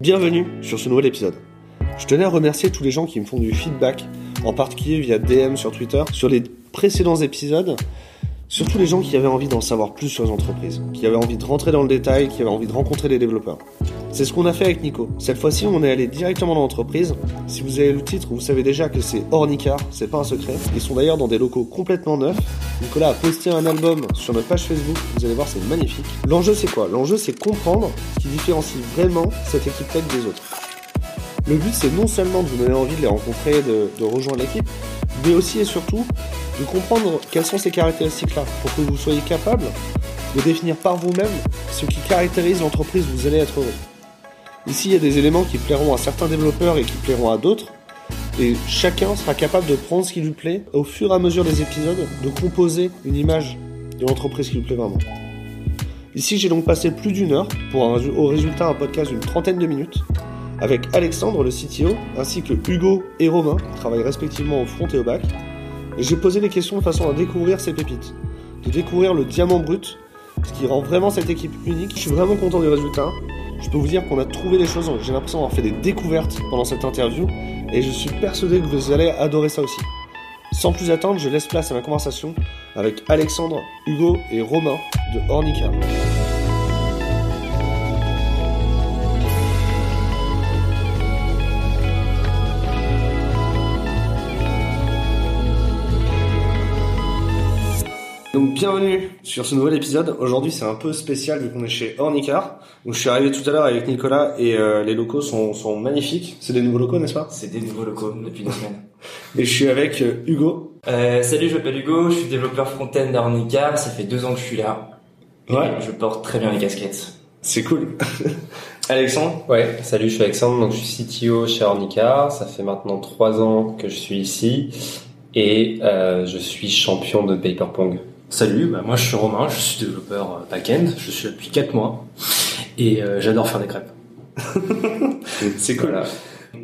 Bienvenue sur ce nouvel épisode. Je tenais à remercier tous les gens qui me font du feedback, en particulier via DM sur Twitter, sur les précédents épisodes, surtout les gens qui avaient envie d'en savoir plus sur les entreprises, qui avaient envie de rentrer dans le détail, qui avaient envie de rencontrer les développeurs. C'est ce qu'on a fait avec Nico. Cette fois-ci, on est allé directement dans l'entreprise. Si vous avez le titre, vous savez déjà que c'est Ornicar, c'est pas un secret. Ils sont d'ailleurs dans des locaux complètement neufs. Nicolas a posté un album sur notre page Facebook, vous allez voir, c'est magnifique. L'enjeu, c'est quoi? L'enjeu, c'est comprendre ce qui différencie vraiment cette équipe tech des autres. Le but, c'est non seulement de vous donner envie de les rencontrer, de, de rejoindre l'équipe, mais aussi et surtout de comprendre quelles sont ces caractéristiques-là, pour que vous soyez capable de définir par vous-même ce qui caractérise l'entreprise où vous allez être heureux. Ici, il y a des éléments qui plairont à certains développeurs et qui plairont à d'autres, et chacun sera capable de prendre ce qui lui plaît au fur et à mesure des épisodes, de composer une image de l'entreprise qui lui plaît vraiment. Ici, j'ai donc passé plus d'une heure pour un, au résultat un podcast d'une trentaine de minutes avec Alexandre, le CTO, ainsi que Hugo et Romain, qui travaillent respectivement au front et au back. Et j'ai posé des questions de façon à découvrir ces pépites, de découvrir le diamant brut, ce qui rend vraiment cette équipe unique. Je suis vraiment content du résultat. Je peux vous dire qu'on a trouvé des choses, j'ai l'impression d'avoir fait des découvertes pendant cette interview, et je suis persuadé que vous allez adorer ça aussi. Sans plus attendre, je laisse place à ma conversation avec Alexandre, Hugo et Romain de Ornica. Donc bienvenue sur ce nouvel épisode. Aujourd'hui c'est un peu spécial vu qu'on est chez Ornicar. Donc je suis arrivé tout à l'heure avec Nicolas et euh, les locaux sont, sont magnifiques. C'est des nouveaux locaux n'est-ce pas? C'est des nouveaux locaux depuis deux semaines. Et je suis avec euh, Hugo. Euh, salut, je m'appelle Hugo, je suis développeur front-end d'Ornicar, ça fait deux ans que je suis là. Ouais. Et je porte très bien les casquettes. C'est cool. Alexandre? Ouais, salut, je suis Alexandre, donc je suis CTO chez Ornica. Ça fait maintenant trois ans que je suis ici et euh, je suis champion de Paper Pong. Salut, bah moi je suis Romain, je suis développeur euh, back-end, je suis là depuis 4 mois et euh, j'adore faire des crêpes. C'est cool. Voilà.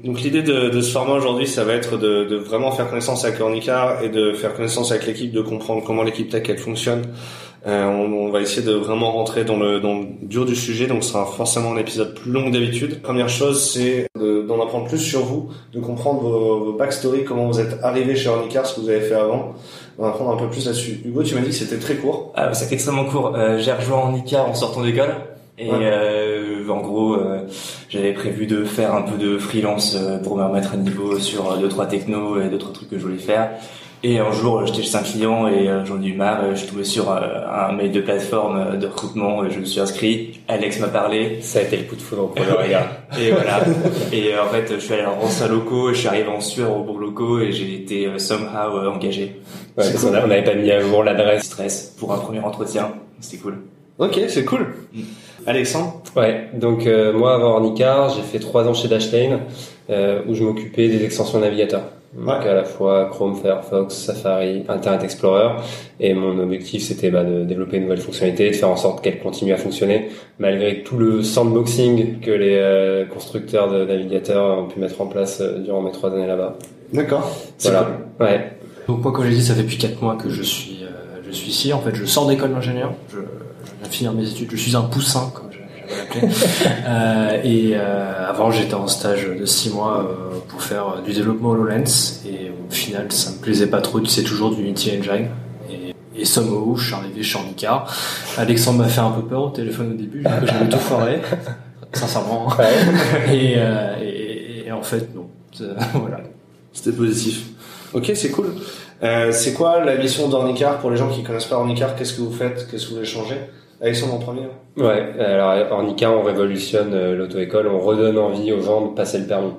Donc l'idée de, de ce format aujourd'hui, ça va être de, de vraiment faire connaissance avec Ornicar et de faire connaissance avec l'équipe, de comprendre comment l'équipe tech elle fonctionne. Euh, on, on va essayer de vraiment rentrer dans le, dans le dur du sujet, donc ce sera forcément un épisode plus long que d'habitude. Première chose, c'est de- d'en apprendre plus sur vous, de comprendre vos, vos backstories, comment vous êtes arrivé chez Ornicar, ce que vous avez fait avant. On va apprendre un peu plus là-dessus. Hugo, tu m'as dit que c'était très court. Ah, c'est extrêmement court. Euh, j'ai rejoint en ICAR en sortant d'école. Et Ouais. euh, en gros, euh, j'avais prévu de faire un peu de freelance euh, pour me remettre à niveau sur euh, deux trois technos et deux trois trucs que je voulais faire. Et un jour, euh, j'étais chez un client et euh, j'en ai eu marre. Je suis tombé sur euh, un mail de plateforme de recrutement. et Je me suis inscrit. Alex m'a parlé. Ça a été le coup de foudre au premier regard. Et voilà. et en fait, je suis allé en ancien locaux et je suis arrivé en sueur au bon locaux et j'ai été somehow engagé. Ouais, parce on n'avait pas mis à jour l'adresse. Stress pour un premier entretien. C'était cool. Ok, c'est cool. Mm. Alexandre? Ouais, donc euh, moi avant Ornica, j'ai fait trois ans chez Dashlane euh, où je m'occupais des extensions navigateurs. Donc Ouais. à la fois Chrome, Firefox, Safari, Internet Explorer. Et mon objectif c'était bah, de développer une nouvelle fonctionnalité, de faire en sorte qu'elle continue à fonctionner malgré tout le sandboxing que les euh, constructeurs de navigateurs ont pu mettre en place euh, durant mes trois années là-bas. D'accord. Voilà. cool. Ouais. Donc moi comme j'ai dit ça fait depuis 4 mois que je suis euh, je suis ici. En fait je sors d'école d'ingénieur, je, je viens de finir mes études, je suis un poussin euh, et euh, avant j'étais en stage de 6 mois euh, pour faire du développement HoloLens et au final ça me plaisait pas trop, c'est toujours du Unity Engine. Et, et somehow, je suis arrivé chez Ornicar. Alexandre m'a fait un peu peur au téléphone au début, que j'avais tout foiré, sincèrement. Et, et, et en fait, non. Voilà. C'était positif. Ok, c'est cool. Euh, c'est quoi la mission d'Ornicar pour les gens qui connaissent pas Ornicar Qu'est-ce que vous faites? Qu'est-ce que vous voulez changer? Alexandre en premier. Ouais, alors Ornica, on révolutionne euh, l'auto-école, on redonne envie aux gens de passer le permis.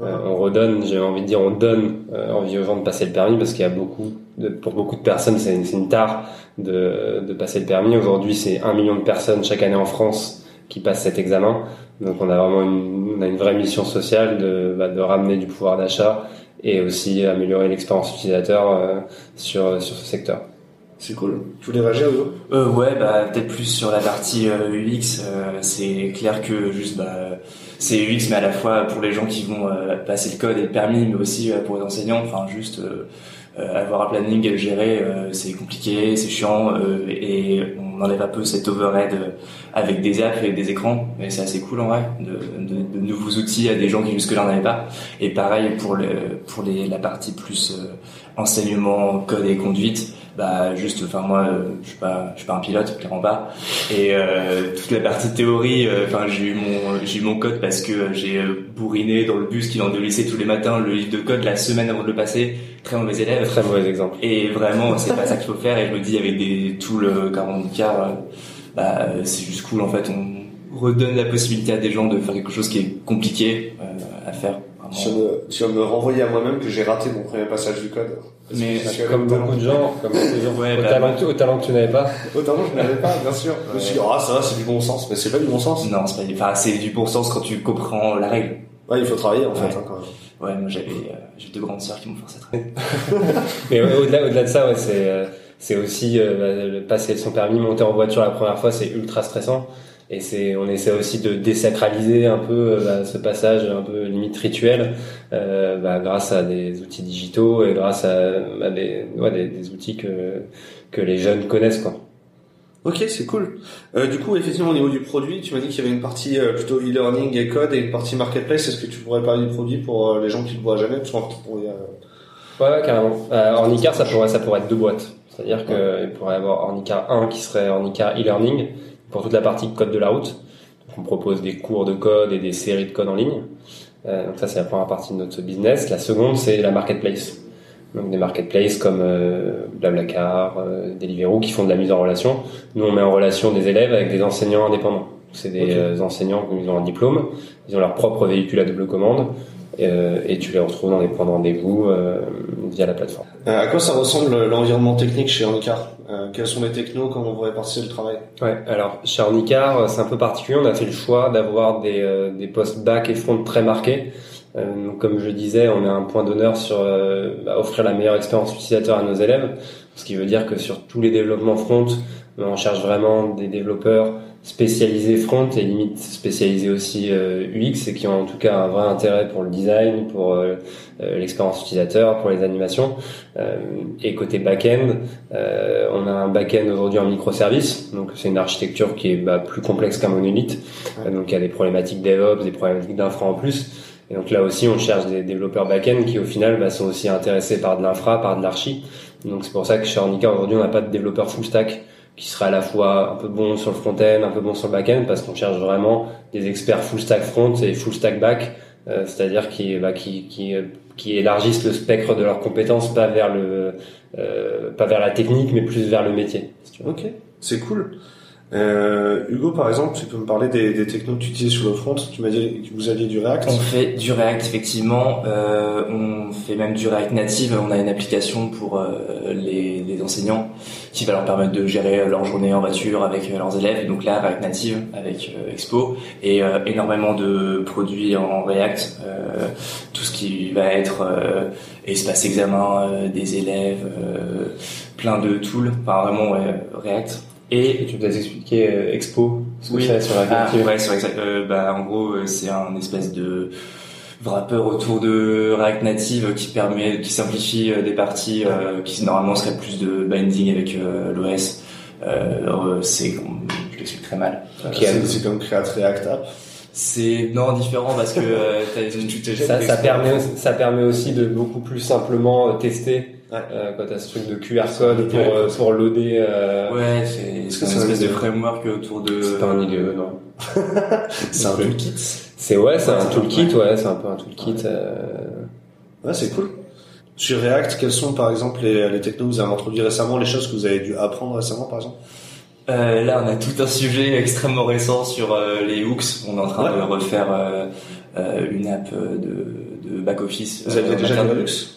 Euh, on redonne, j'ai envie de dire, on donne euh, envie aux gens de passer le permis parce qu'il y a beaucoup, de, pour beaucoup de personnes, c'est une, une tare de, de passer le permis. Aujourd'hui, c'est un million de personnes chaque année en France qui passent cet examen. Donc, on a vraiment une, on a une vraie mission sociale de, bah, de ramener du pouvoir d'achat et aussi améliorer l'expérience utilisateur euh, sur, sur ce secteur. C'est cool. Tu voulais réagir, Hugo? Euh, ouais, bah peut-être plus sur la partie euh, UX. euh, c'est clair que juste bah c'est UX, mais à la fois pour les gens qui vont euh, passer le code et le permis, mais aussi euh, pour les enseignants. Enfin, juste euh, avoir un planning géré, euh, c'est compliqué, c'est chiant, et on enlève un peu cet overhead avec des apps et des écrans. Et c'est assez cool en vrai, de, de, de nouveaux outils à des gens qui jusque-là n'en avaient pas. Et pareil pour le pour les la partie plus enseignement, code et conduite bah juste enfin moi euh, je suis pas je suis pas un pilote clairement pas. Et euh, toute la partie théorie euh, enfin j'ai eu mon j'ai eu mon code parce que j'ai bourriné dans le bus qui vient de lycée tous les matins le livre de code la semaine avant de le passer. Très mauvais élève. Très mauvais exemple. Et vraiment c'est pas ça qu'il faut faire. Et je me dis avec des tools 40 car bah c'est juste cool en fait. On redonne la possibilité à des gens de faire quelque chose qui est compliqué à faire tu vas, me, me renvoyer à moi-même que j'ai raté mon premier passage du code. Mais comme beaucoup de gens, comme beaucoup de gens ouais, au, bah, talent, au, talent, que tu n'avais pas. Au talent que je n'avais pas, bien sûr. Je me suis dit, ah, ça va, c'est du bon sens. Mais c'est pas du bon sens. Non, c'est pas du, enfin, c'est du bon sens quand tu comprends la règle. Ouais, il faut travailler, en fait, hein, quand même. Ouais, moi j'avais, euh, j'ai deux grandes sœurs qui m'ont forcé à travailler. Mais ouais, au-delà, au-delà de ça, ouais, c'est, euh, c'est aussi, euh, passer son permis, monter en voiture la première fois, c'est ultra stressant et c'est on essaie aussi de désacraliser un peu euh, bah, ce passage un peu limite rituel euh, bah, grâce à des outils digitaux et grâce à, à des, ouais, des, des, outils que que les jeunes connaissent quoi. Ok, c'est cool. Euh, du coup, effectivement, au niveau du produit, tu m'as dit qu'il y avait une partie euh, plutôt e-learning et code et une partie marketplace. Est-ce que tu pourrais parler du produit pour euh, les gens qui ne le voient jamais? Pourrait, Ouais, carrément. Ornicar, ça pourrait, ça pourrait être deux boîtes. C'est-à-dire qu'il pourrait y avoir Ornicar 1 qui serait Ornicar e-learning pour toute la partie code de la route. on propose des cours de code et des séries de code en ligne. Euh, donc ça, c'est la première partie de notre business. La seconde, c'est la marketplace. Donc des marketplaces comme euh, Blablacar, euh, Deliveroo qui font de la mise en relation. Nous, on met en relation des élèves avec des enseignants indépendants. C'est des euh, enseignants qui ont un diplôme, ils ont leur propre véhicule à double commande euh, et tu les retrouves dans des points de rendez-vous euh, via la plateforme. Euh, à quoi ça ressemble l'environnement technique chez Ornicar? Quels sont les technos? Comment vous répartissez le travail? Ouais, alors chez Ornicar, c'est un peu particulier. On a fait le choix d'avoir des, des postes back et front très marqués. comme je disais, on a un point d'honneur sur bah, offrir la meilleure expérience utilisateur à nos élèves, ce qui veut dire que sur tous les développements front, on cherche vraiment des développeurs spécialisés front et limite spécialisés aussi euh, UX et qui ont en tout cas un vrai intérêt pour le design, pour euh, euh, l'expérience utilisateur, pour les animations. et côté back-end, on a un back-end aujourd'hui en microservice, donc c'est une architecture qui est bah, plus complexe qu'un monolithe, donc il y a des problématiques DevOps, des problématiques d'infra en plus. Et donc là aussi, on cherche des développeurs back-end qui au final bah, sont aussi intéressés par de l'infra, par de l'archi. Donc c'est pour ça que chez Ornica aujourd'hui, on n'a pas de développeur full stack qui sera à la fois un peu bon sur le front-end, un peu bon sur le back-end, parce qu'on cherche vraiment des experts full stack front et full stack back, euh, c'est-à-dire qui, bah, qui, qui, qui élargissent le spectre de leurs compétences, pas vers le, euh, pas vers la technique, mais plus vers le métier. ok, c'est cool. Euh, Hugo, par exemple, tu peux me parler des, des technos que tu utilises sur le front. Tu m'as dit que vous aviez du React. On fait du React effectivement. Euh, on fait même du React native. On a une application pour euh, les, enseignants qui va leur permettre de gérer leur journée en voiture avec leurs élèves. Donc là, React native avec Expo et énormément de produits en React. Tout ce qui va être espace examen des élèves, plein de tools. Enfin vraiment React. Et, tu dois expliquer euh, Expo, ce que c'est sur la ah, ouais, sur euh, bah, en gros, euh, c'est un espèce de wrapper autour de React Native qui permet, qui simplifie des parties qui normalement seraient plus de binding avec l'OS. c'est, je l'explique très mal. c'est comme Create React App. C'est non différent parce que ça, ça permet ça permet aussi de beaucoup plus simplement tester Ouais. Euh, quand t'as ce truc de QR code pour, euh, pour loader. Euh... Ouais, c'est c'est une espèce de framework autour de. C'est pas un IDE, non. c'est un toolkit. C'est ouais, c'est un toolkit, ouais, c'est un peu un toolkit. Euh... Ouais, c'est cool. Sur React, quels sont par exemple les, les technos que vous avez introduits récemment, les choses que vous avez dû apprendre récemment par exemple? Euh, Là, on a tout un sujet extrêmement récent sur euh, les hooks. On est en train de refaire euh, une app de, de back office. Vous avez déjà des hooks?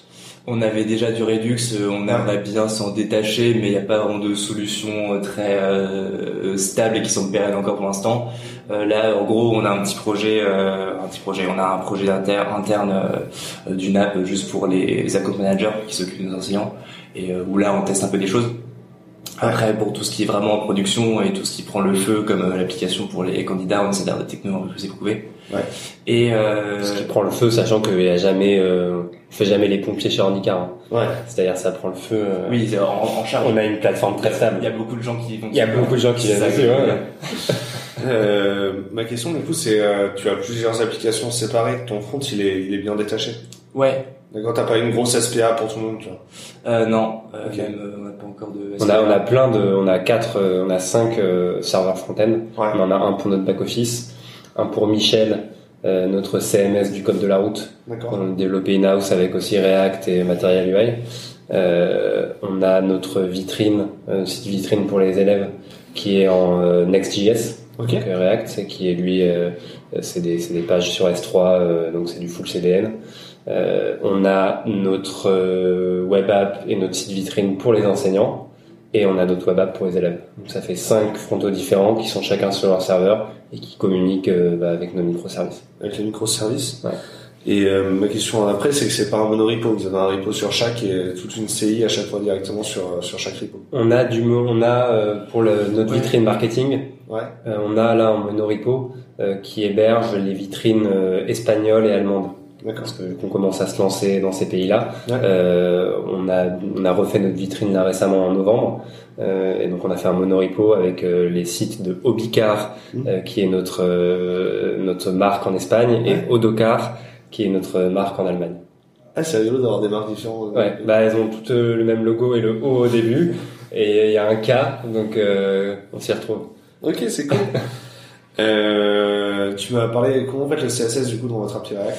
On avait déjà du Redux, euh, on aimerait bien s'en détacher, mais il n'y a pas vraiment de solution euh, très euh, stable et qui sont pérennes encore pour l'instant. là, en gros, on a un petit projet, un petit projet, on a un projet interne d'une app juste pour les, les account managers qui s'occupent de nos enseignants, et où là, on teste un peu des choses. Après, pour tout ce qui est vraiment en production et tout ce qui prend le feu, comme l'application pour les candidats, on essaie d'avoir des technos un peu plus. Ouais. Et euh... ce qui prend le feu, sachant qu'il n'y a jamais fait jamais les pompiers chez hein. Ouais. C'est-à-dire ça prend le feu. euh, Oui, en, en charge. On a une plateforme très Il y stable. a beaucoup de gens qui vont. Il y a beaucoup de gens qui viennent ouais. Euh, ma question du coup c'est euh, tu as plusieurs applications séparées, ton front il est, il est bien détaché. Ouais. D'accord, t'as pas une grosse SPA pour tout le monde, tu vois. Euh, non, euh, même, euh, on n'a pas encore de. On a, on a plein de, on a quatre, euh, on a cinq euh, serveurs front-end. Ouais. On en a un pour notre back-office, un pour Michel, euh, notre CMS du code de la route. On a développé in-house avec aussi React et Material UI. Euh, on a notre vitrine, euh, site vitrine pour les élèves, qui est en euh, Next.js, Ok. donc euh, React, qui est lui, euh, c'est des, des pages sur S3, euh, donc c'est du full CDN. Euh, on a notre euh, web app et notre site vitrine pour les enseignants, et on a notre web app pour les élèves. Donc ça fait cinq frontaux différents qui sont chacun sur leur serveur et qui communiquent euh, bah, avec nos microservices. Avec les microservices. Ouais. Et euh, ma question après, c'est que c'est pas un monorepo. Vous avez un repo sur chaque et toute une CI à chaque fois directement sur euh, sur chaque repo. On a du, on a euh, pour le, notre Ouais. vitrine marketing, Ouais. Euh, on a là un monorepo euh, qui héberge les vitrines euh, espagnoles et allemandes. D'accord. Parce que qu'on commence à se lancer dans ces pays-là. Euh, on a on a refait notre vitrine là récemment en novembre. Euh, et donc on a fait un monorepo avec euh, les sites de Obicar, Mhm. euh, qui est notre euh, notre marque en Espagne, Ouais. et Odocar, qui est notre marque en Allemagne. Ah, c'est rigolo d'avoir des marques différentes. Ouais, bah elles ont toutes le même logo et le O au début, et il y a un K, donc euh, on s'y retrouve. Ok, c'est cool. euh, tu m'as parlé comment vous faites le CSS du coup dans votre appli React?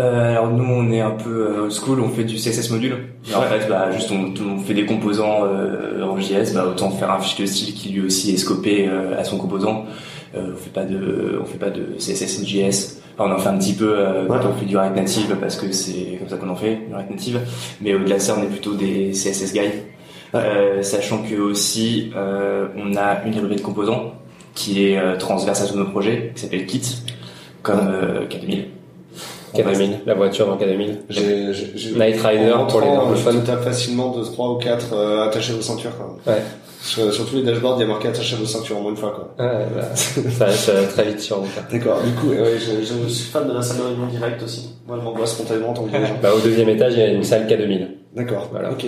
Euh, alors nous on est un peu euh, old school, on fait du CSS module. Et en fait bah juste on, on fait des composants euh, en JS, bah autant faire un fichier de style qui lui aussi est scopé euh, à son composant. On fait pas de on fait pas de CSS en JS. Enfin, on en fait un petit peu quand on fait du React Native parce que c'est comme ça qu'on en fait du React Native. Mais au-delà de ça on est plutôt des CSS guys. Sachant que aussi on a une librairie de composants qui est transverse à tous nos projets, qui s'appelle Kit, comme euh, K2000. K2000, la voiture dans K2000. J'ai, j'ai, j'ai- Night Rider en pour les anglophones. Tu tapes facilement de 3 ou 4 euh, attachés vos ceintures même. Ouais. Sur, sur tous les dashboards, il y a marqué attachez vos ceintures en moins une fois quoi. Ouais, bah, ça, ça va très vite sur mon cas. D'accord. Du coup, ouais, je, je suis fan de la salle de réunion directe aussi. Moi, elle m'angoisse spontanément tant que. Bah, au deuxième étage, il y a une salle K2000. D'accord. Voilà. Ok.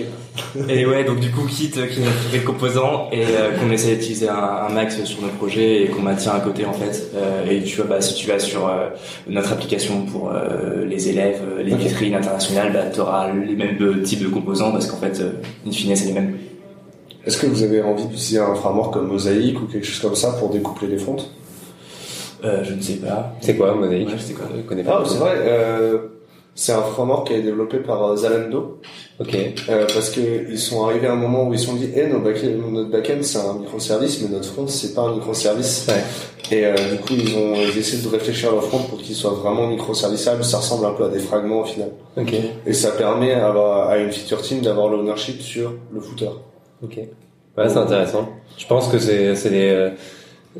Et ouais, donc du coup, Kit, euh, qui est notre librairie de composants et euh, qu'on essaie d'utiliser un, un max sur nos projets et qu'on maintient à côté en fait. Euh, et tu vois, bah, si tu vas sur euh, notre application pour euh, les élèves, euh, les Ok. vitrines internationales, bah, tu auras les mêmes types de composants parce qu'en fait, euh, in fine, c'est les mêmes. Est-ce que vous avez envie d'utiliser un framework comme Mosaic ou quelque chose comme ça pour découpler les fronts Euh, je ne sais pas. C'est quoi, Mosaïque? Ouais, c'est quoi Je connais pas. Ah, c'est vrai. C'est un framework qui est développé par euh, Zalando Ok. euh, parce que ils sont arrivés à un moment où ils se sont dit, eh, nos back notre backend c'est un microservice, mais notre front c'est pas un microservice. Ouais. Et euh, du coup, ils ont ils essaient de réfléchir à leur front pour qu'il soit vraiment microserviçable. Ça ressemble un peu à des fragments au final. Ok. Et ça permet à, à une feature team d'avoir l'ownership sur le footer. Ok. Ouais, c'est intéressant. Je pense que c'est c'est des euh,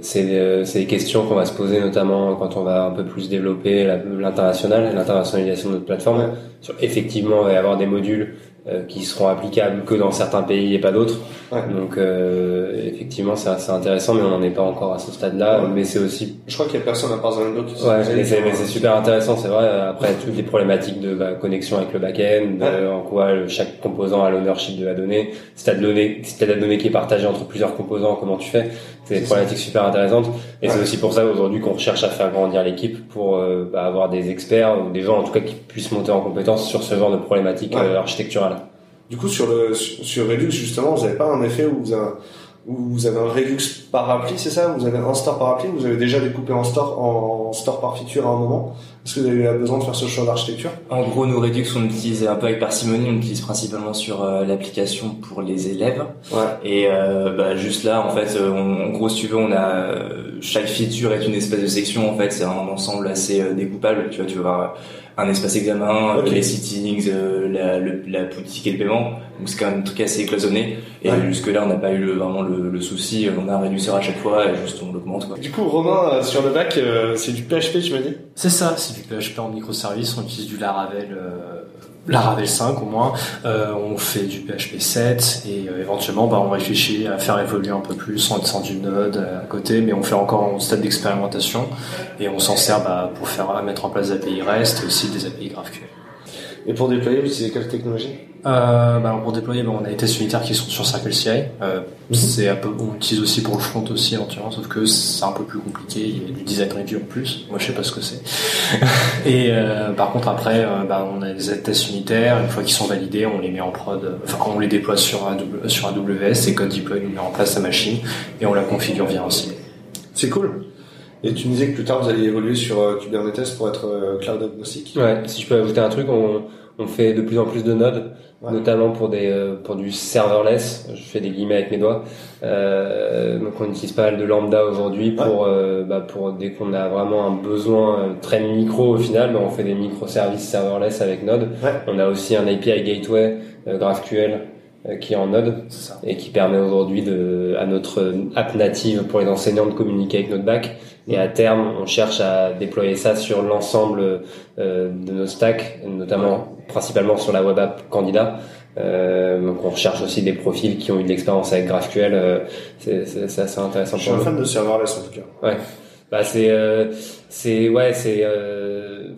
c'est des, euh, questions qu'on va se poser notamment quand on va un peu plus développer l'international, l'internationalisation de notre plateforme. Sur, effectivement, avoir des modules euh, qui seront applicables que dans certains pays et pas d'autres. Ouais. Donc euh, effectivement, c'est c'est intéressant, mais on n'en est pas encore à ce stade-là. Ouais. Mais c'est aussi Je crois qu'il y a personne à part Zalando qui Ouais, mais c'est, super intéressant, c'est vrai. Après, toutes les problématiques de bah, connexion avec le back-end, Ouais. en quoi le- chaque composant a l'ownership de la donnée. Si t'as de, donnée, si t'as de la donnée qui est partagée entre plusieurs composants, comment tu fais C'est des problématiques super intéressantes. Et c'est aussi pour ça aujourd'hui qu'on recherche à faire grandir l'équipe pour euh, bah, avoir des experts ou des gens en tout cas qui puissent monter en compétence sur ce genre de problématiques architecturales. Du coup, sur le sur Redux justement, vous avez pas un effet où vous avez, où vous avez un Redux par appli, c'est ça? Vous avez un store par appli Vous avez déjà découpé en store en store par feature à un moment? Est-ce que vous avez eu besoin de faire ce choix d'architecture? En gros, nos Redux, on utilise un peu avec parcimonie, on utilise principalement sur euh, l'application pour les élèves. Ouais. Et euh, bah, juste là, en fait, euh, on- en gros, si tu veux, on a euh, chaque feature est une espèce de section. En fait, c'est un ensemble assez euh, découpable. Tu vois, tu vas avoir un espace examen, Ok. euh, les settings, euh, la, le, la politique et le paiement. Donc c'est quand même un truc assez cloisonné. Et Ouais. jusque là, on n'a pas eu le, vraiment le, le souci. On a un réducteur à chaque fois et juste on l'augmente. Quoi. Du coup, Romain, euh, sur le bac, euh, c'est du PHP, tu m'as dit? C'est ça, c'est PHP en microservice, on utilise du Laravel, euh, Laravel 5 au moins, Euh, on fait du PHP 7 et euh, éventuellement bah, on réfléchit à faire évoluer un peu plus en descend du Node à côté, mais on fait encore en stade d'expérimentation et on s'en sert bah, pour faire mettre en place des API REST et aussi des API GraphQL. Et pour déployer, vous utilisez quelle technologie? Euh, bah, pour déployer, bah, on a des tests unitaires qui sont sur CircleCI. Euh, c'est un peu, on utilise aussi pour le front aussi éventuellement, sauf que c'est un peu plus compliqué. Il y a du design review en plus. Moi, je sais pas ce que c'est. et euh, par contre, après, euh, bah, on a des tests unitaires. Une fois qu'ils sont validés, on les met en prod. Enfin, on les déploie sur AWS, sur AWS et code deploy nous met en place la machine et on la configure via un site. C'est cool. Et tu me disais que plus tard vous allez évoluer sur euh, Kubernetes pour être euh, cloud agnostique. Ouais, si je peux ajouter un truc, on, on fait de plus en plus de nodes, Ouais. notamment pour des euh, pour du serverless. Je fais des guillemets avec mes doigts. Euh, donc on utilise pas mal de lambda aujourd'hui pour euh, bah, pour dès qu'on a vraiment un besoin très micro au final, bah, on fait des microservices serverless avec Node. Ouais. On a aussi un API gateway euh, GraphQL qui est en Node et qui permet aujourd'hui de à notre app native pour les enseignants de communiquer avec notre bac. Et à terme, on cherche à déployer ça sur l'ensemble euh, de nos stacks, notamment principalement sur la web app candidat. Euh, donc on recherche aussi des profils qui ont eu de l'expérience avec GraphQL. euh, c'est assez intéressant Je suis un fan de serverless en tout cas. Ouais. Bah c'est euh, c'est ouais c'est euh,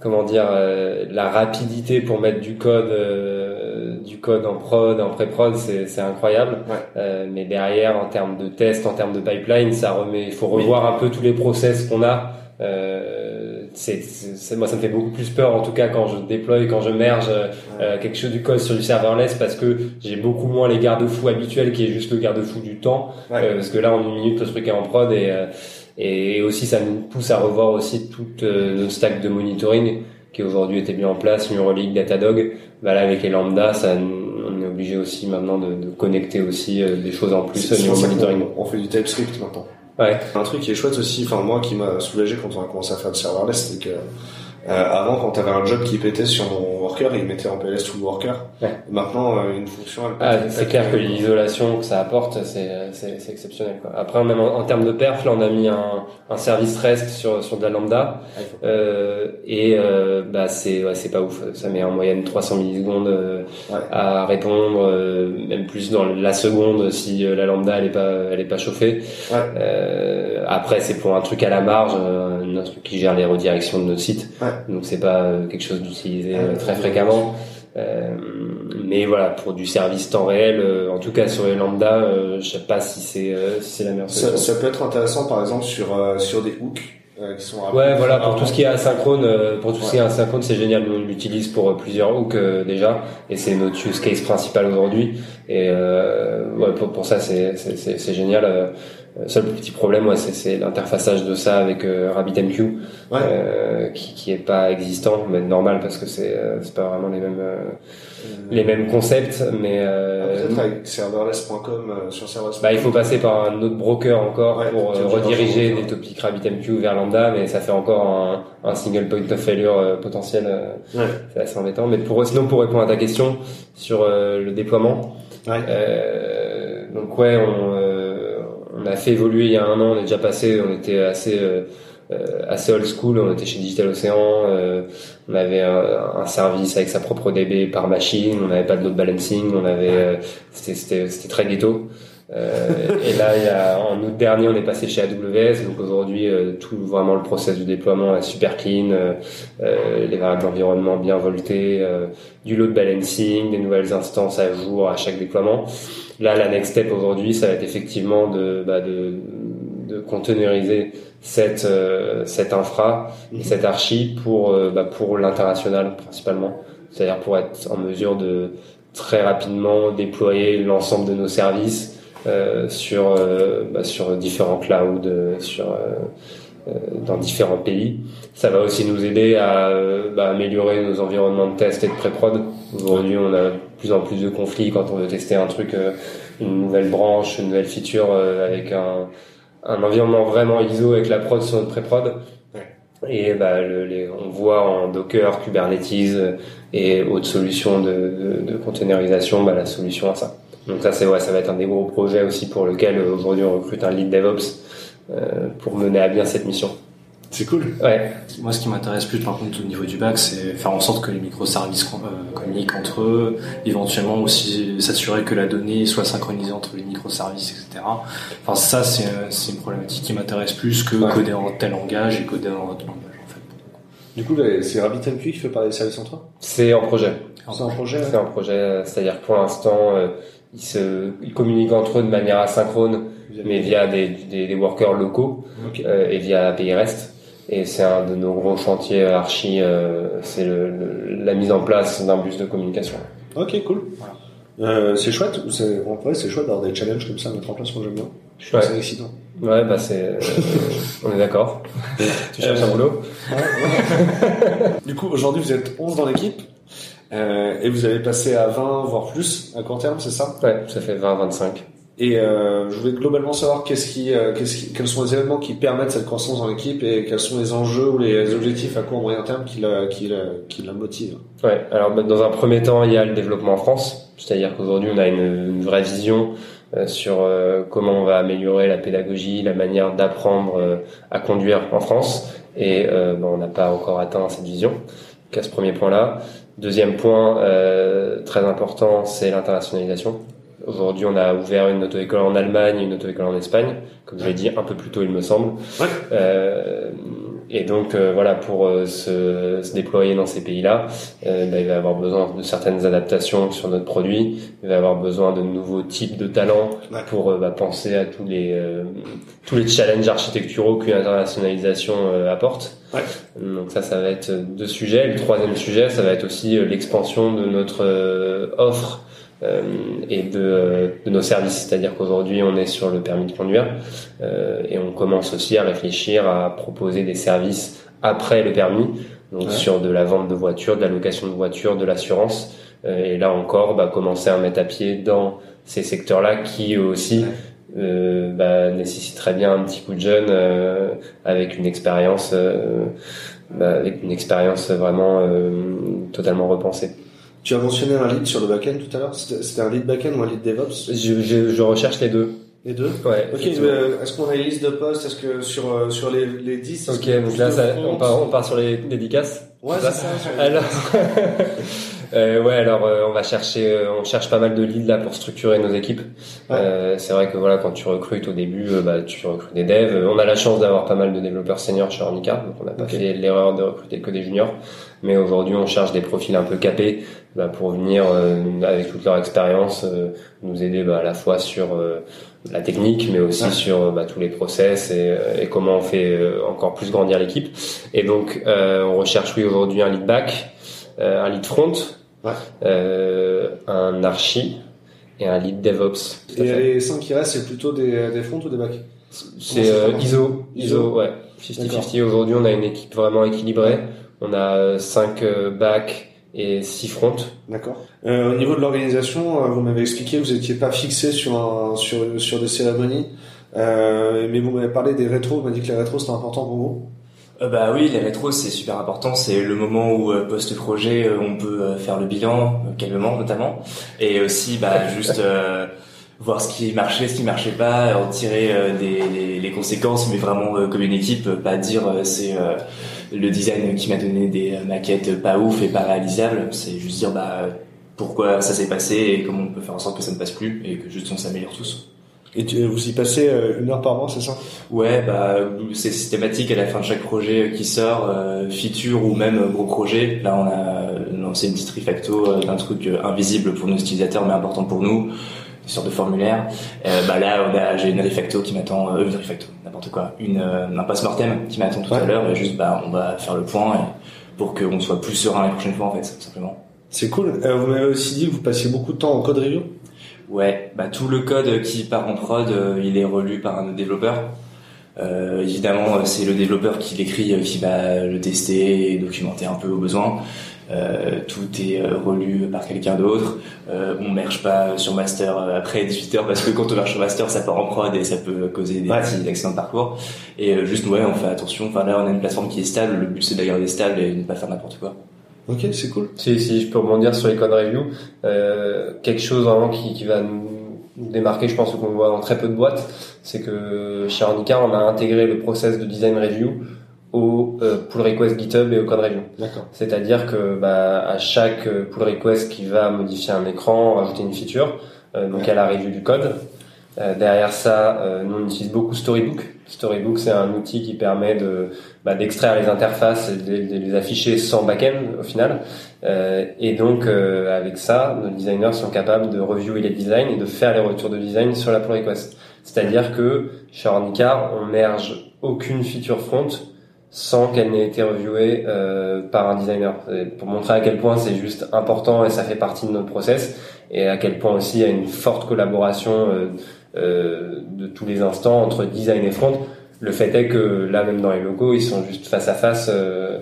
comment dire euh, la rapidité pour mettre du code euh, du code en prod en pré-prod c'est incroyable. Ouais. Euh, mais derrière en termes de test, en termes de pipeline, ça remet il faut revoir un peu tous les process qu'on a. Euh, c'est, moi ça me fait beaucoup plus peur en tout cas quand je déploie quand je merge euh, quelque chose du code sur du serverless parce que j'ai beaucoup moins les garde-fous habituels qui est juste le garde-fou du temps Ouais. parce que là, en une minute, le truc est en prod et, euh, et aussi ça nous pousse à revoir aussi toute euh, notre stack de monitoring qui aujourd'hui était bien en place, Neuralink, Datadog. Bah là, avec les lambda, ça, on est obligé aussi maintenant de, de connecter aussi euh, des choses en plus au niveau monitoring. on fait du TypeScript maintenant. Ouais. Un truc qui est chouette aussi, enfin moi qui m'a soulagé quand on a commencé à faire du serverless, c'est que euh, avant quand t'avais un job qui pétait sur mon worker, il mettait en PLS tout le worker. Ouais. Maintenant euh, une fonction Ah, c'est clair que l'isolation que ça apporte, c'est, exceptionnel. Quoi. Après, même en, en termes de perf, là, on a mis un, un service REST sur, sur de la lambda. Ah, Euh, et euh, bah c'est ouais, c'est pas ouf ça met en moyenne 300 millisecondes euh, Ouais. à répondre même plus dans la seconde si la lambda elle est pas elle est pas chauffée après c'est pour un truc à la marge un truc qui gère les redirections de notre site Ouais. donc c'est pas quelque chose d'utilisé Ouais. Très fréquemment euh, mais voilà pour du service temps réel euh, en tout cas sur les lambda euh, je sais pas si c'est si c'est la meilleure solution ça peut être intéressant par exemple sur sur des hooks qui sont Ouais, voilà, pour tout ce qui est asynchrone, pour tout ce qui est asynchrone, c'est génial. Nous, on l'utilise pour plusieurs hooks déjà, et c'est notre use case principal aujourd'hui. Et ouais, pour, pour ça, c'est- c'est génial. Euh, seul petit problème, ouais, c'est l'interfaçage de ça avec euh, RabbitMQ, Ouais. euh, qui, qui est pas existant, mais normal parce que c'est euh, c'est pas vraiment les mêmes euh, les mêmes concepts, mais euh, Peut-être avec serverless.com sur serverless. bah, il faut passer par un autre broker encore Ouais, pour rediriger des topics RabbitMQ vers Lambda, mais ça fait encore un, un single point of failure potentiel. Ouais. C'est assez embêtant. Mais pour sinon, pour répondre à ta question sur euh, le déploiement, Ouais. euh, donc ouais, on, on a fait évoluer il y a un an. On est déjà passé, on était assez euh, euh, assez old school. On était chez Digital Ocean. euh, on avait un, service avec sa propre DB par machine. On n'avait pas de load balancing. On avait euh, c'était très ghetto. Euh, et là, il y a, en août dernier, on est passé chez AWS. Donc aujourd'hui, euh, tout vraiment le process de déploiement est super clean, euh, euh, les variables d'environnement bien voltées, euh, du load balancing, des nouvelles instances à jour à chaque déploiement. Là, la next step aujourd'hui, ça va être effectivement de, bah, de, de containeriser cette euh, cette infra et cette archi pour bah, pour l'international principalement. C'est-à-dire pour être en mesure de très rapidement déployer l'ensemble de nos services sur euh, bah, sur différents clouds, euh, sur euh, euh, dans différents pays. Ça va aussi nous aider à euh, bah, améliorer nos environnements de test et de pré-prod. Aujourd'hui, on a de plus en plus de conflits quand on veut tester un truc, euh, une nouvelle branche, une nouvelle feature euh, avec un, un environnement vraiment ISO avec la prod sur notre pré-prod. Et bah, le, les, on voit en Docker, Kubernetes euh, et autres solutions de, de, de containerisation bah, la solution à ça. Donc ça, c'est ouais, ça va être un des gros projets aussi pour lequel euh, aujourd'hui on recrute un lead DevOps euh, pour mener à bien cette mission. C'est cool. Ouais, Moi, ce qui m'intéresse plus, par contre, au niveau du bac, c'est faire en sorte que les microservices euh, communiquent entre eux, éventuellement aussi s'assurer que la donnée soit synchronisée entre les microservices, etc. Enfin, ça, c'est euh, c'est une problématique qui m'intéresse plus que Ouais. coder en tel langage et coder en autre langage, en fait. Du coup, c'est RabbitMQ qui fait parler des services entre eux C'est en projet. C'est un projet. C'est un projet, c'est-à-dire pour l'instant, euh, ils, se, ils communiquent entre eux de manière asynchrone, mais via des, des, des workers locaux Ok. euh, et via API REST. Et c'est un de nos gros chantiers archi, euh, c'est le, le- la mise en place d'un bus de communication. Ok, cool. Euh, c'est chouette. C'est, en vrai, c'est chouette d'avoir des challenges comme ça à mettre en place. Moi, j'aime bien. Je trouve Ouais. ça excitant. Ouais, bah c'est, euh, on est d'accord. Tu cherches un boulot Du coup, aujourd'hui, vous êtes 11 dans l'équipe. Euh, et vous avez passé à 20, voire plus, à court terme, c'est ça? Ouais, ça fait 20-25. Et euh, je voulais globalement savoir qu'est-ce qui, euh, qu'est-ce qui, quels sont les éléments qui permettent cette croissance dans l'équipe et quels sont les enjeux ou les objectifs à court moyen terme qui la, qui la, qui la motivent. Ouais, alors bah, dans un premier temps, il y a le développement en France, c'est-à-dire qu'aujourd'hui on a une, une vraie vision euh, sur euh, comment on va améliorer la pédagogie, la manière d'apprendre euh, à conduire en France, et euh, bah, on n'a pas encore atteint cette vision. Donc à ce premier point-là. Deuxième point euh, très important, c'est l'internationalisation. Aujourd'hui, on a ouvert une auto-école en Allemagne, une auto-école en Espagne, comme je l'ai dit un peu plus tôt, il me semble. Ouais. Euh, et donc euh, voilà, pour euh, se, se déployer dans ces pays-là, euh, bah, il va avoir besoin de certaines adaptations sur notre produit. Il va avoir besoin de nouveaux types de talents Ouais. pour euh, bah, penser à tous les euh, tous les challenges architecturaux qu'une internationalisation euh, apporte. Ouais. Donc ça, ça va être deux sujets. Le troisième sujet, ça va être aussi l'expansion de notre euh, offre euh, et de, de nos services. C'est-à-dire qu'aujourd'hui, on est sur le permis de conduire euh, et on commence aussi à réfléchir à proposer des services après le permis, donc Ouais. sur de la vente de voitures, de la location de voitures, de l'assurance. Euh, et là encore, bah, commencer à mettre à pied dans ces secteurs-là qui eux aussi Ouais. euh, bah, nécessiteraient bien un petit coup de jeune euh, avec une expérience, euh, bah, avec une expérience vraiment euh, totalement repensée. Tu as mentionné un lead sur le back-end tout à l'heure. C'était, un lead back-end ou un lead DevOps? Je, je, je recherche les deux. Les deux? Ouais. Ok, euh, est-ce qu'on a une liste de postes? Est-ce que sur, euh, sur les, les 10 est-ce Ok, donc là, ça, on, part, on part sur les dédicaces. Ouais, ça c'est ça. les- Alors, euh, ouais, alors euh, on va chercher, euh, on cherche pas mal de leads là pour structurer nos équipes. Ouais. Euh, c'est vrai que voilà, quand tu recrutes au début, bah, tu recrutes des devs. On a la chance d'avoir pas mal de développeurs seniors chez Ornica, donc on n'a pas fait l'erreur de recruter que des juniors. Mais aujourd'hui, on cherche des profils un peu capés bah, pour venir euh, avec toute leur expérience euh, nous aider bah, à la fois sur euh, la technique, mais aussi Ouais. sur bah, tous les process et, et comment on fait euh, encore plus grandir l'équipe. Et donc, euh, on recherche oui aujourd'hui un lead back, euh, un lead front, Ouais. euh, un archi et un lead DevOps. Et les 5 qui restent, c'est plutôt des, des fronts ou des backs C'est euh, ISO, ISO. ISO, ouais. 50-50. Aujourd'hui, on a une équipe vraiment équilibrée. On a 5 backs et 6 fronts. D'accord. Euh, au niveau de l'organisation, euh, vous m'avez expliqué que vous n'étiez pas fixé sur, un, sur, sur des cérémonies, euh, mais vous m'avez parlé des rétros, vous m'avez dit que les rétros c'était important pour vous. Euh, bah oui, les rétros c'est super important. C'est le moment où euh, post-projet euh, on peut euh, faire le bilan euh, calmement notamment, et aussi bah juste euh, voir ce qui marchait, ce qui marchait pas, en tirer euh, des, les conséquences, mais vraiment euh, comme une équipe, euh, pas dire euh, c'est euh, le design qui m'a donné des euh, maquettes pas ouf et pas réalisables. C'est juste dire bah pourquoi ça s'est passé et comment on peut faire en sorte que ça ne passe plus et que juste on s'améliore tous. Et tu- vous y passez euh, une heure par mois, c'est ça? Ouais, bah c'est systématique à la fin de chaque projet qui sort, euh, feature ou même euh, gros projet. Là, on a lancé une petite refacto euh, d'un truc euh, invisible pour nos utilisateurs mais important pour nous, une sorte de formulaire. Euh, bah là, on a j'ai une refacto qui m'attend, euh, une refacto, n'importe quoi, une euh, un post-mortem qui m'attend tout Ouais. à l'heure et juste bah on va faire le point et pour qu'on soit plus serein la prochaine fois en fait, simplement. C'est cool. Euh, vous m'avez aussi dit que vous passiez beaucoup de temps en code review. Ouais, bah tout le code qui part en prod, il est relu par un autre développeur. Euh, évidemment, c'est le développeur qui l'écrit qui va le tester et documenter un peu au besoin. Euh, tout est euh, relu par quelqu'un d'autre. Euh, on merge pas sur master euh, après 18 heures parce que quand on merge sur master, ça part en prod et ça peut causer des Ouais. petits accidents de parcours. Et euh, juste ouais, on fait attention. Enfin là, on a une plateforme qui est stable. Le but c'est de la garder stable et de ne pas faire n'importe quoi. Ok, c'est cool. Si, si je peux rebondir sur les code review, euh, quelque chose vraiment qui, qui va nous démarquer, je pense, qu'on voit dans très peu de boîtes, c'est que chez Ornica, on a intégré le process de design review au euh, pull request GitHub et au code review. D'accord. C'est-à-dire que bah, à chaque euh, pull request qui va modifier un écran, rajouter une feature, euh, donc Ouais. à la review du code, Euh, derrière ça, euh, nous on utilise beaucoup Storybook. Storybook, c'est un outil qui permet de bah, d'extraire les interfaces et de, de, les afficher sans backend au final. Euh, et donc avec ça, nos designers sont capables de reviewer les designs et de faire les retours de design sur la pull request. C'est-à-dire que chez Ornicar, on merge aucune feature front sans qu'elle n'ait été reviewée euh, par un designer. Pour montrer à quel point c'est juste important et ça fait partie de notre process et à quel point aussi il y a une forte collaboration euh, euh, de tous les instants entre design et front. Le fait est que là même dans les locaux ils sont juste face à face. Euh,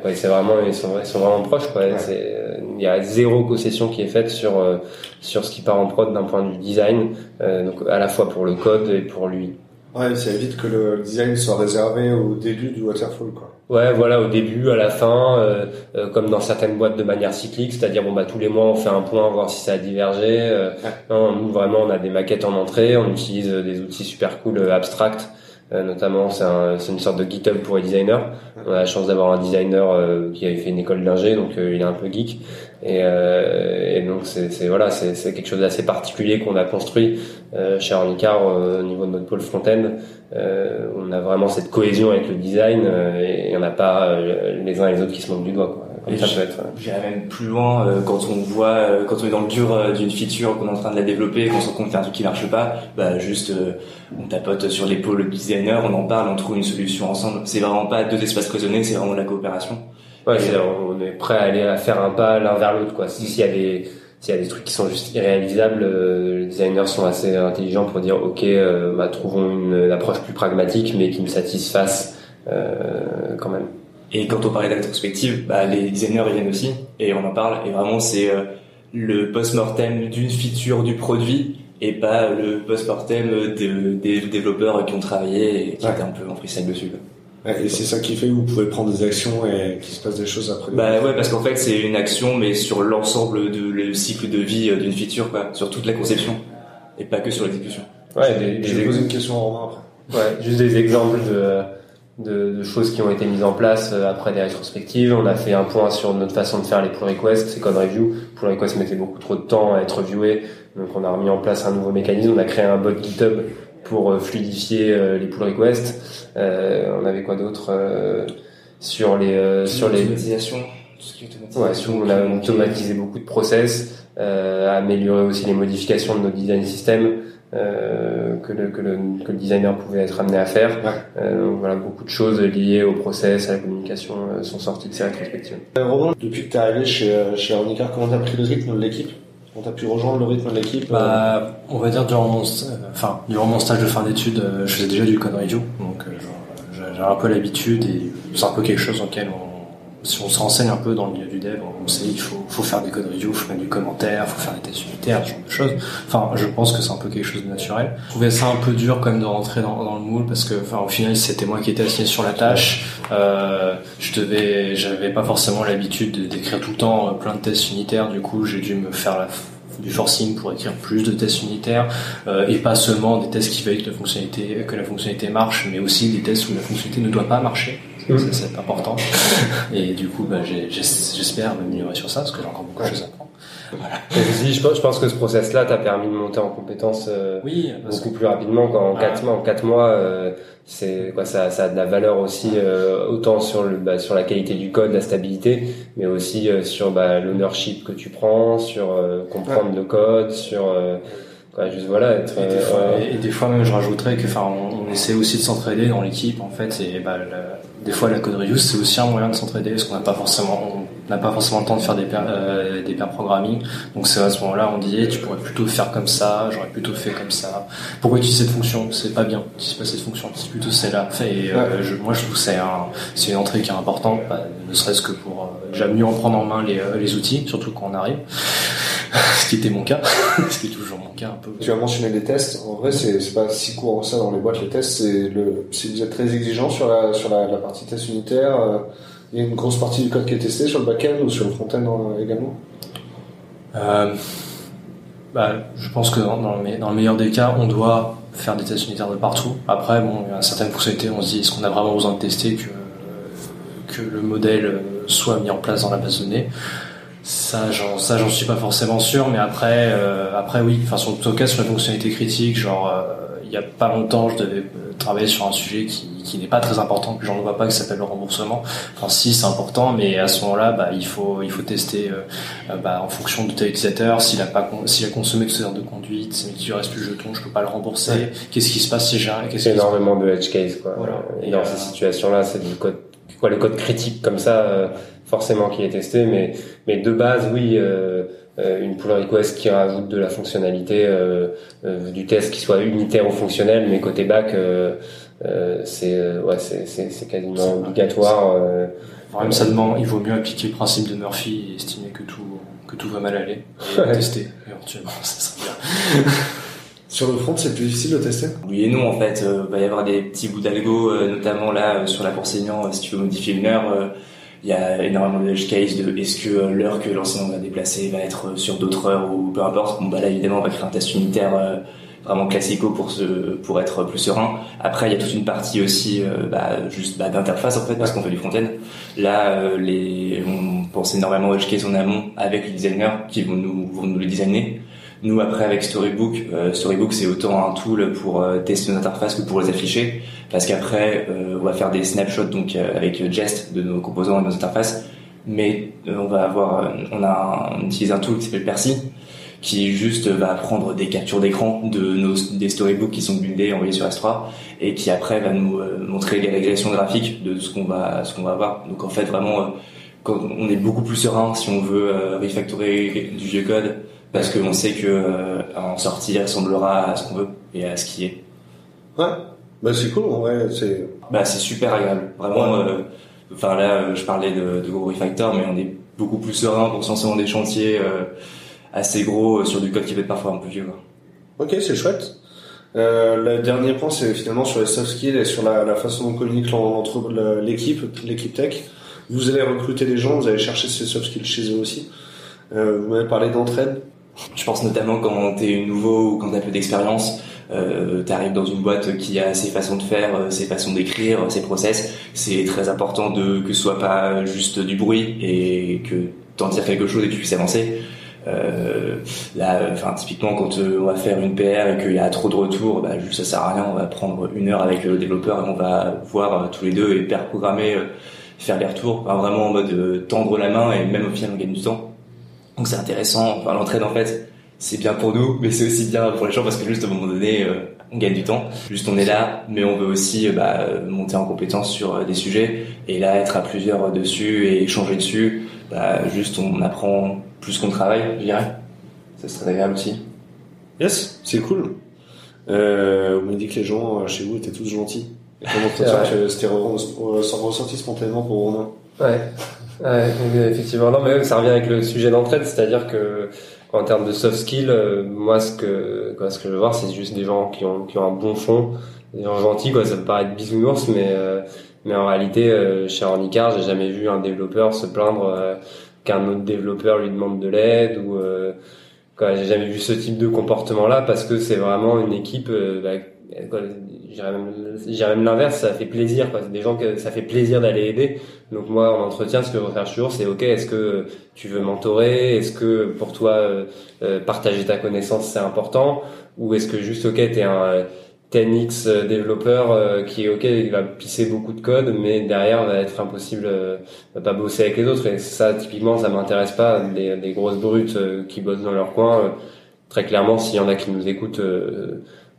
quoi, c'est vraiment ils sont, ils sont vraiment proches. Quoi. Il y a zéro concession qui est faite sur sur ce qui part en prod d'un point de vue design, donc à la fois pour le code et pour lui. Ouais, ça évite que le design soit réservé au début du waterfall, quoi. Ouais, voilà, au début, à la fin, euh, euh, comme dans certaines boîtes de manière cyclique, c'est-à-dire bon bah tous les mois on fait un point, voir si ça a divergé. Euh, non, nous vraiment on a des maquettes en entrée, on utilise des outils super cool, abstract, notamment c'est un, une sorte de GitHub pour les designers. On a la chance d'avoir un designer qui avait fait une école d'ingé, donc il est un peu geek. Et, euh, et donc c'est voilà, c'est quelque chose d'assez particulier qu'on a construit euh, chez Ornicar au niveau de notre pôle front-end. Euh, on a vraiment cette cohésion avec le design et on n'a pas les uns et les autres qui se montent du doigt. Quoi. J'irais même plus loin quand on voit, quand on est dans le dur d'une feature, qu'on est en train de la développer, qu'on se rend compte qu'il y a un truc qui marche pas, bah juste on tapote sur l'épaule du designer, on en parle, on trouve une solution ensemble. C'est vraiment pas deux espaces cloisonnés, c'est vraiment de la coopération. Ouais, on est prêt à aller à faire un pas l'un vers l'autre, quoi. S'il y a des, s'il y a des trucs qui sont juste irréalisables, euh, les designers sont assez intelligents pour dire, ok, euh, bah, trouvons une, approche plus pragmatique, mais qui me satisfasse euh, quand même. Et quand on parlait de bah, les designers viennent aussi, et on en parle, et vraiment c'est le post-mortem d'une feature du produit, et pas le post-mortem de, des développeurs qui ont travaillé et qui étaient un peu en freestyle dessus. Et c'est ça qui fait que vous pouvez prendre des actions et qu'il se passe des choses après. Bah ouais, parce qu'en fait c'est une action, mais sur l'ensemble de le cycle de vie euh, d'une feature, quoi, sur toute la conception et pas que sur l'exécution. Ouais, des, je vais poser une question en Romain après. Ouais, juste des exemples de, de, de, choses qui ont été mises en place euh, après des rétrospectives. On a fait un point sur notre façon de faire les pull requests, c'est code review. Pull requests mettait beaucoup trop de temps à être reviewé, donc on a remis en place un nouveau mécanisme. On a créé un bot GitHub pour euh, fluidifier euh, les pull requests. Euh, on avait quoi d'autre sur les sur les Ouais, sur, on a automatisé beaucoup de process, euh, amélioré aussi les modifications de nos design systems euh, que, le, que, le, que le designer pouvait être amené à faire. Euh, donc voilà, beaucoup de choses liées au process, à la communication sont sorties de ces rétrospectives. Romain, depuis que tu es arrivé chez, chez Ornicar, comment tu as pris le rythme de l'équipe? On t'a pu rejoindre le rythme de l'équipe bah, On va dire durant mon, enfin, durant mon stage de fin d'études, euh, je faisais déjà du code review, donc euh, j'ai un peu l'habitude et c'est un peu quelque chose auquel on, si on se renseigne un peu dans le milieu du dev, on sait il faut, faire des code review, il faut mettre du commentaire, faut faire des tests unitaires, ce genre de choses. Enfin, je pense que c'est un peu quelque chose de naturel. Je trouvais ça un peu dur quand même de rentrer dans, le moule parce que, enfin, au final, c'était moi qui étais assigné sur la tâche. Euh, je devais, j'avais pas forcément l'habitude d'écrire tout le temps euh, plein de tests unitaires. Du coup, j'ai dû me faire la du forcing pour écrire plus de tests unitaires euh, et pas seulement des tests qui veulent que la fonctionnalité que la fonctionnalité marche mais aussi des tests où la fonctionnalité ne doit pas marcher mmh. c'est important et du coup bah, j'espère m'améliorer sur ça parce que j'ai encore beaucoup de choses à apprendre voilà. je, pense, que ce process-là t'a permis de monter en compétences euh, oui, beaucoup plus rapidement qu'en 4 mois. En 4 mois, euh, c'est quoi ça, ça a de la valeur aussi euh, autant sur le bah, sur la qualité du code, la stabilité, mais aussi sur bah, l'ownership que tu prends, sur comprendre le code, sur quoi, juste voilà être. Et des, fois, et, des fois même je rajouterais que enfin on, on, essaie aussi de s'entraider dans l'équipe en fait et bah, des fois la code review c'est aussi un moyen de s'entraider parce qu'on n'a pas forcément n'a pas forcément le temps de faire des pair, euh, des pair programming. Donc c'est à ce moment-là, on dit, tu pourrais plutôt faire comme ça, j'aurais plutôt fait comme ça. Pourquoi tu utilises cette fonction? C'est pas bien. Tu pas cette fonction, c'est plutôt celle-là. Et euh, je, moi, je trouve que c'est un, c'est une entrée qui est importante, bah, ne serait-ce que pour euh, déjà mieux en prendre en main les, euh, les outils, surtout quand on arrive. ce qui était mon cas, ce qui est toujours mon cas un peu. Tu as mentionné les tests. En vrai, c'est, pas si courant ça dans les boîtes. Les tests, c'est le, si vous êtes très exigeant sur la sur la, la partie test unitaire. Euh, il y a une grosse partie du code qui est testé sur le back-end ou sur le front-end également euh, bah, Je pense que dans, dans, le, dans, le, meilleur des cas, on doit faire des tests unitaires de partout. Après, bon, il y a certaines fonctionnalités, on se dit, est-ce qu'on a vraiment besoin de tester que, que le modèle soit mis en place dans la base de données? Ça, j'en, ça, j'en suis pas forcément sûr, mais après, euh, après oui. Enfin, sur tout cas, sur la fonctionnalité critique, genre, euh, il y a pas longtemps, je devais euh, travailler sur un sujet qui, qui n'est pas très important, que j'en vois pas, qui s'appelle le remboursement. Enfin, si, c'est important, mais à ce moment-là, bah, il faut, il faut tester, euh, bah, en fonction de tel utilisateur, s'il a pas, s'il a consommé toutes ces heures de conduite, mais qu'il lui reste plus de jetons, je peux pas le rembourser. Ouais. Qu'est-ce qui se passe si j'ai, un- qu'est-ce énormément de edge case, quoi. Voilà. Et dans ces euh, situations-là, c'est du code, quoi, le code critique comme ça, euh, forcément qui est testé, mais, mais de base, oui, euh, euh, une pull request qui rajoute de la fonctionnalité, euh, euh, du test qui soit unitaire ou fonctionnel, mais côté back, euh, euh, c'est, ouais, c'est, quasiment obligatoire. euh, même ça demande, il vaut mieux appliquer le principe de Murphy et estimer que tout, que tout va mal aller. Et tester, éventuellement, ça serait bien. Sur le front, c'est plus difficile de tester? Oui et non en fait, euh, va y avoir des petits bouts d'algo, euh, notamment là euh, sur la enseignant, euh, si tu veux modifier une heure, euh, il y a énormément de edge case de est-ce que euh, l'heure que l'enseignant va déplacer va être euh, sur d'autres heures ou peu importe. Bon bah là évidemment on va créer un test unitaire euh, vraiment classico pour se pour être plus serein. Après il y a toute une partie aussi bah, juste bah, d'interface en fait parce qu'on fait du front-end. Là les on pense énormément au edge case en amont avec les designers qui vont nous vont nous les designer. Nous après avec Storybook, euh, Storybook c'est autant un tool pour euh, tester nos interfaces que pour les afficher, parce qu'après euh, on va faire des snapshots donc euh, avec Jest de nos composants et nos interfaces, mais euh, on va avoir, on a un- on utilise un tool qui s'appelle Percy, qui juste va prendre des captures d'écran de nos des storybooks qui sont buildés envoyés sur S3 et qui après va nous montrer les régressions graphiques de ce qu'on va ce qu'on va avoir. Donc en fait vraiment quand on est beaucoup plus serein si on veut refactorer du vieux code parce qu'on sait que euh, en sortie il ressemblera à ce qu'on veut et à ce qui est. Ouais. Bah c'est cool, vrai, c'est... Bah c'est super agréable. Vraiment, Ouais. euh, enfin là euh, je parlais de, de gros refactor, mais on est beaucoup plus serein pour se lancer dans des chantiers euh, assez gros sur du code qui peut être parfois un peu vieux. Quoi. Ok, c'est chouette. Le dernier point, c'est finalement sur les soft skills et sur la, la façon dont communique l'équipe, l'équipe tech. Vous allez recruter des gens, vous allez chercher ces soft skills chez eux aussi. Vous m'avez parlé d'entraide. Je pense notamment quand t'es nouveau ou quand t'as peu d'expérience, euh, t'arrives dans une boîte qui a ses façons de faire, euh, ses façons d'écrire, ses process. C'est très important de que ce soit pas juste du bruit et que t'en tires quelque chose et que tu puisses avancer. Euh, là, euh, enfin typiquement quand euh, on va faire une PR et qu'il y a trop de retours, bah, juste ça sert à rien. On va prendre une heure avec le développeur et on va voir euh, tous les deux et pair programmer, euh, faire les retours, Enfin, vraiment en mode euh, tendre la main et même au final on gagne du temps. Donc c'est intéressant. Enfin, l'entraide en fait, c'est bien pour nous, mais c'est aussi bien pour les gens parce que juste à un moment donné, euh, on gagne du temps. Juste on est là, mais on veut aussi euh, bah, monter en compétence sur euh, des sujets et là être à plusieurs dessus et échanger dessus. Bah, juste on apprend plus qu'on travaille, je dirais. Ça serait agréable aussi. Yes, c'est cool. Euh, vous m'avez dit que les gens euh, chez vous étaient tous gentils. Et que c'était re- re- ressorti spontanément pour Romain? Ouais, ouais effectivement. Non, mais ça revient avec le sujet d'entraide, c'est-à-dire que en termes de soft skills, euh, moi, ce que, quoi, ce que je veux voir, c'est juste des gens qui ont, qui ont un bon fond, des gens gentils, quoi. Ça peut paraître bisounours, mais, euh, mais en réalité, euh, chez Ornicar, j'ai jamais vu un développeur se plaindre euh, qu'un autre développeur lui demande de l'aide ou, euh, quoi. J'ai jamais vu ce type de comportement-là parce que c'est vraiment une équipe, euh, bah, dirais même, l'inverse, ça fait plaisir, quoi. Des gens que ça fait plaisir d'aller aider. Donc moi, en entretien, ce que je recherche toujours, c'est OK, est-ce que tu veux mentorer? Est-ce que pour toi, euh, euh, partager ta connaissance, c'est important? Ou est-ce que juste, OK, t'es un euh, 10x euh, développeur qui est OK, il va pisser beaucoup de code, mais derrière, va être impossible, euh, va pas bosser avec les autres. Et ça, typiquement, ça m'intéresse pas, des, des grosses brutes qui bossent dans leur coin. très clairement, s'il y en a qui nous écoutent...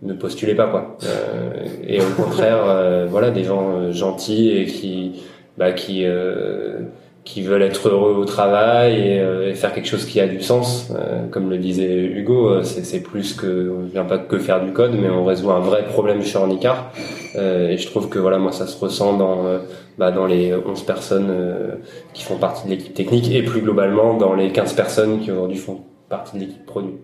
ne postulez pas quoi. Euh, et au contraire euh, voilà des gens euh, gentils et qui bah, qui euh, qui veulent être heureux au travail et, faire quelque chose qui a du sens. Comme le disait Hugo c'est plus que on vient pas que faire du code mais on résout un vrai problème chez Ornicar. Euh, et je trouve que voilà moi ça se ressent dans bah, dans les 11 personnes qui font partie de l'équipe technique et plus globalement dans les 15 personnes qui aujourd'hui font partie de l'équipe produit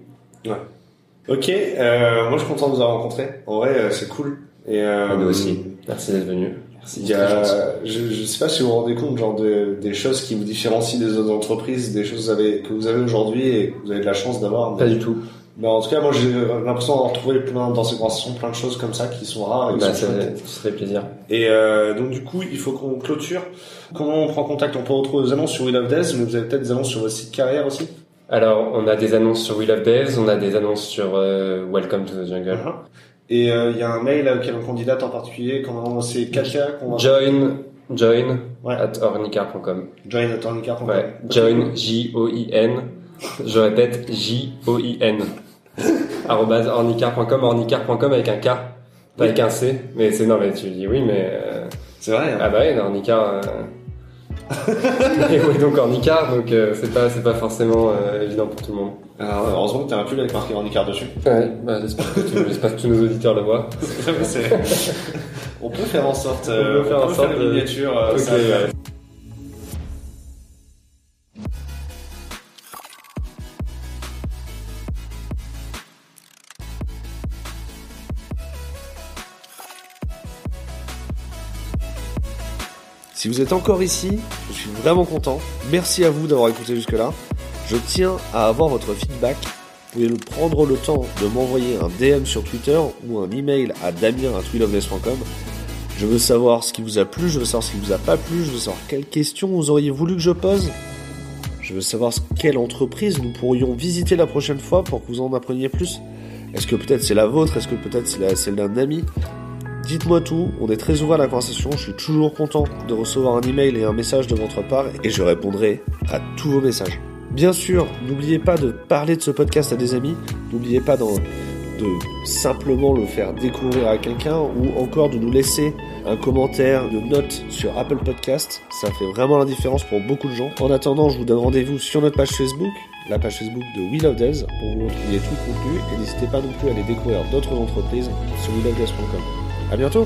Ok, euh, moi je suis content de vous avoir rencontré. En vrai, euh, c'est cool. Et euh, nous aussi merci d'être venu Merci. Il y a, je, je sais pas si vous vous rendez compte, genre de, des choses qui vous différencient des autres entreprises, des choses que vous avez, que vous avez aujourd'hui et que vous avez de la chance d'avoir. pas du tout Bah, en tout cas, moi j'ai l'impression d'avoir trouvé plein, dans ces conversations plein de choses comme ça qui sont rares et Bah, sont ça, ça serait plaisir. Et euh, donc du coup, il faut qu'on clôture. Comment on prend contact? On peut retrouver des annonces sur We Love Death, mais vous avez peut-être des annonces sur votre site carrière aussi? Alors, on a des annonces sur We Love Devs, on a des annonces sur euh, Welcome to the Jungle. Uh-huh. Et euh, il y a un mail auquel on candidate en particulier. Comment c'est Katia qu'on va Join, join Ouais. at ornicar.com. join at ornicar.com. Ouais, join, J-O-I-N. Je répète, J-O-I-N. arrobase ornicar.com, ornicar.com avec un K, pas avec un C. Mais c'est, non, mais tu dis oui, mais, euh, C'est vrai. hein. ah bah oui, ornicar. Et oui, donc ornicar, donc, euh, c'est pas, c'est pas forcément, euh, évident pour tout le monde. Alors, heureusement que t'as un pull avec marqué Ornicar dessus. Ouais, bah, j'espère que, tout- j'espère que tous nos auditeurs le voient. On peut faire en sorte. On euh, peut faire en sorte une de- miniature. euh, Ok, ça ouais. Si vous êtes encore ici, je suis vraiment content. Merci à vous d'avoir écouté jusque-là. Je tiens à avoir votre feedback. Vous pouvez prendre le temps de m'envoyer un DM sur Twitter ou un email à damien.twiloveless.com. Je veux savoir ce qui vous a plu, je veux savoir ce qui vous a pas plu, je veux savoir quelles questions vous auriez voulu que je pose. Je veux savoir quelle entreprise nous pourrions visiter la prochaine fois pour que vous en appreniez plus. Est-ce que peut-être c'est la vôtre Est-ce que peut-être c'est celle d'un ami? Dites-moi tout, on est très ouvert à la conversation, je suis toujours content de recevoir un email et un message de votre part et je répondrai à tous vos messages. Bien sûr, n'oubliez pas de parler de ce podcast à des amis, n'oubliez pas de simplement le faire découvrir à quelqu'un ou encore de nous laisser un commentaire, de note sur Apple Podcast, ça fait vraiment la différence pour beaucoup de gens. En attendant, je vous donne rendez-vous sur notre page Facebook, la page Facebook de We Love pour vous retrouver tout le contenu et n'hésitez pas non plus à aller découvrir d'autres entreprises sur welovedev.com. À bientôt